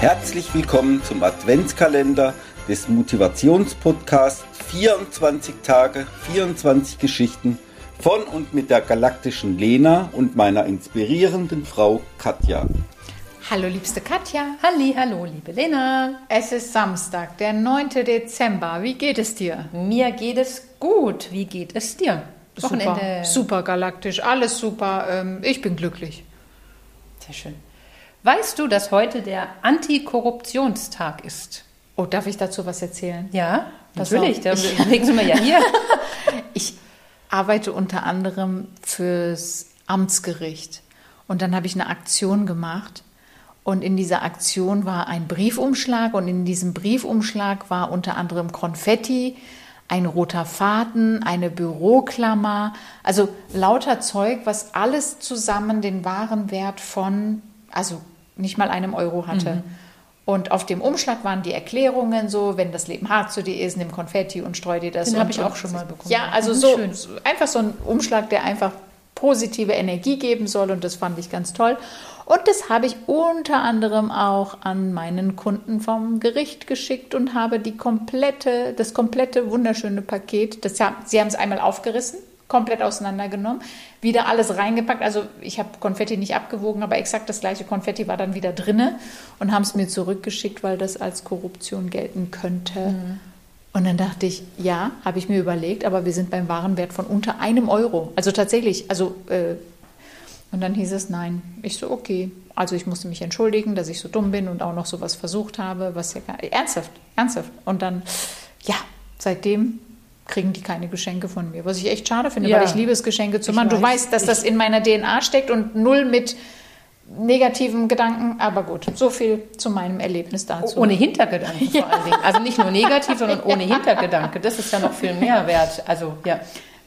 Herzlich willkommen zum Adventskalender des Motivationspodcasts 24 Tage, 24 Geschichten von und mit der galaktischen Lena und meiner inspirierenden Frau Katja. Hallo liebste Katja. Halli, hallo liebe Lena. Es ist Samstag, der 9. Dezember. Wie geht es dir? Mir geht es gut. Wie geht es dir? Super, super galaktisch, alles super. Ähm, ich bin glücklich. Sehr schön. Weißt du, dass heute der Antikorruptionstag ist? Oh, darf ich dazu was erzählen? Ja, natürlich. Deswegen sind wir ja hier. ich arbeite unter anderem fürs Amtsgericht. Und dann habe ich eine Aktion gemacht. Und in dieser Aktion war ein Briefumschlag. Und in diesem Briefumschlag war unter anderem Konfetti, ein roter Faden, eine Büroklammer. Also lauter Zeug, was alles zusammen den wahren Wert von, also nicht mal einem Euro hatte. Mhm. Und auf dem Umschlag waren die Erklärungen so, wenn das Leben hart zu dir ist, nimm Konfetti und streu dir das. Den habe ich auch schon mal bekommen. Ja, also so, so einfach so ein Umschlag, der einfach positive Energie geben soll und das fand ich ganz toll. Und das habe ich unter anderem auch an meinen Kunden vom Gericht geschickt und habe die komplette, das komplette wunderschöne Paket, das, sie haben es einmal aufgerissen, komplett auseinandergenommen, wieder alles reingepackt. Also ich habe Konfetti nicht abgewogen, aber exakt das gleiche Konfetti war dann wieder drinne und haben es mir zurückgeschickt, weil das als Korruption gelten könnte. Mhm. Und dann dachte ich, ja, habe ich mir überlegt, aber wir sind beim Warenwert von unter einem Euro. Also tatsächlich, also äh, und dann hieß es nein. Ich so, okay. Also ich musste mich entschuldigen, dass ich so dumm bin und auch noch sowas versucht habe, was ja gar, ernsthaft, ernsthaft. Und dann, ja, seitdem kriegen die keine Geschenke von mir. Was ich echt schade finde, ja. weil ich liebe es, Geschenke zu machen. Du weißt, dass das in meiner DNA steckt und null mit negativen Gedanken. Aber gut, so viel zu meinem Erlebnis dazu. Ohne Hintergedanken ja. vor allen Dingen. Also nicht nur negativ, sondern ohne Hintergedanke. Das ist ja noch viel mehr wert. Also, ja.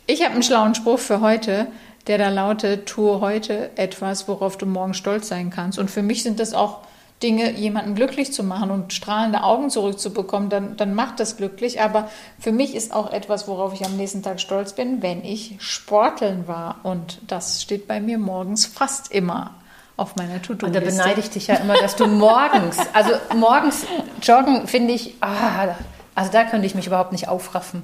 Ich habe einen schlauen Spruch für heute, der da lautet, tue heute etwas, worauf du morgen stolz sein kannst. Und für mich sind das auch Dinge, jemanden glücklich zu machen und strahlende Augen zurückzubekommen, dann, dann macht das glücklich. Aber für mich ist auch etwas, worauf ich am nächsten Tag stolz bin, wenn ich sporteln war. Und das steht bei mir morgens fast immer auf meiner To-Do-Liste. Und da beneide ich dich ja immer, dass du morgens, also morgens joggen, finde ich, ah, also da könnte ich mich überhaupt nicht aufraffen.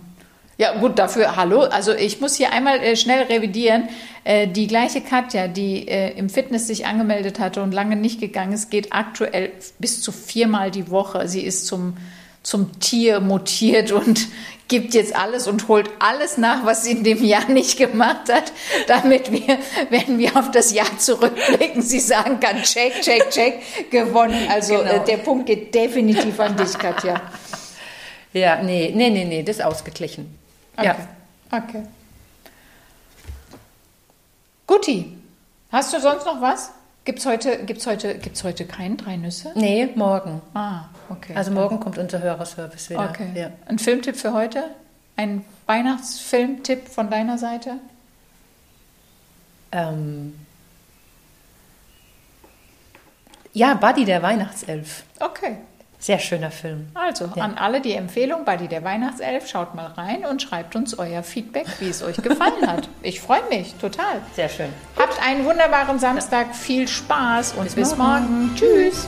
Ja, gut, dafür, hallo. Also ich muss hier einmal äh, schnell revidieren. Äh, die gleiche Katja, die äh, im Fitness sich angemeldet hatte und lange nicht gegangen ist, geht aktuell bis zu viermal die Woche. Sie ist zum, zum Tier mutiert und gibt jetzt alles und holt alles nach, was sie in dem Jahr nicht gemacht hat, damit wir, wenn wir auf das Jahr zurückblicken, sie sagen kann, check, check, check, gewonnen. Also genau. äh, der Punkt geht definitiv an dich, Katja. Ja, nee, nee, nee, nee, das ist ausgeglichen. Okay. Ja. Okay. Guti, hast du sonst noch was? Gibt es heute, gibt's heute, gibt's heute keinen drei Nüsse? Nee, morgen. Ah, okay. Also morgen kommt unser Hörerservice wieder. Okay. Ja. Ein Filmtipp für heute? Ein Weihnachtsfilmtipp von deiner Seite? Ähm ja, Buddy der Weihnachtself. Okay. Sehr schöner Film. Also ja. an alle die Empfehlung, Buddy der Weihnachtself, schaut mal rein und schreibt uns euer Feedback, wie es euch gefallen hat. Ich freue mich total. Sehr schön. Habt einen wunderbaren Samstag, viel Spaß und bis, bis morgen. morgen. Tschüss.